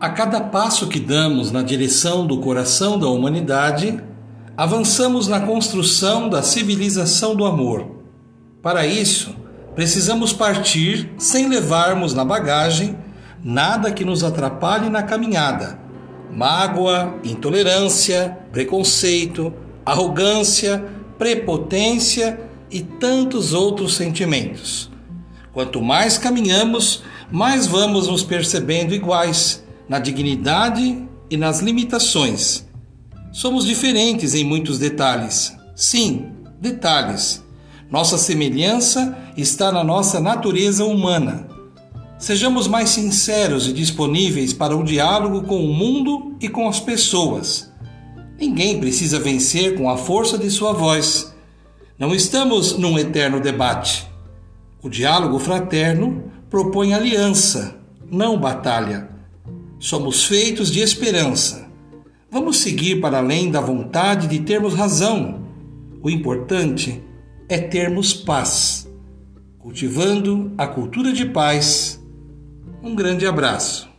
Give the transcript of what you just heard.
A cada passo que damos na direção do coração da humanidade, avançamos na construção da civilização do amor. Para isso, precisamos partir sem levarmos na bagagem nada que nos atrapalhe na caminhada. Mágoa, intolerância, preconceito, arrogância, prepotência e tantos outros sentimentos. Quanto mais caminhamos, mais vamos nos percebendo iguais na dignidade e nas limitações. Somos diferentes em muitos detalhes. Sim, detalhes. Nossa semelhança está na nossa natureza humana. Sejamos mais sinceros e disponíveis para o diálogo com o mundo e com as pessoas. Ninguém precisa vencer com a força de sua voz. Não estamos num eterno debate. O diálogo fraterno propõe aliança, não batalha. Somos feitos de esperança. Vamos seguir para além da vontade de termos razão. O importante é termos paz. Cultivando a cultura de paz. Um grande abraço.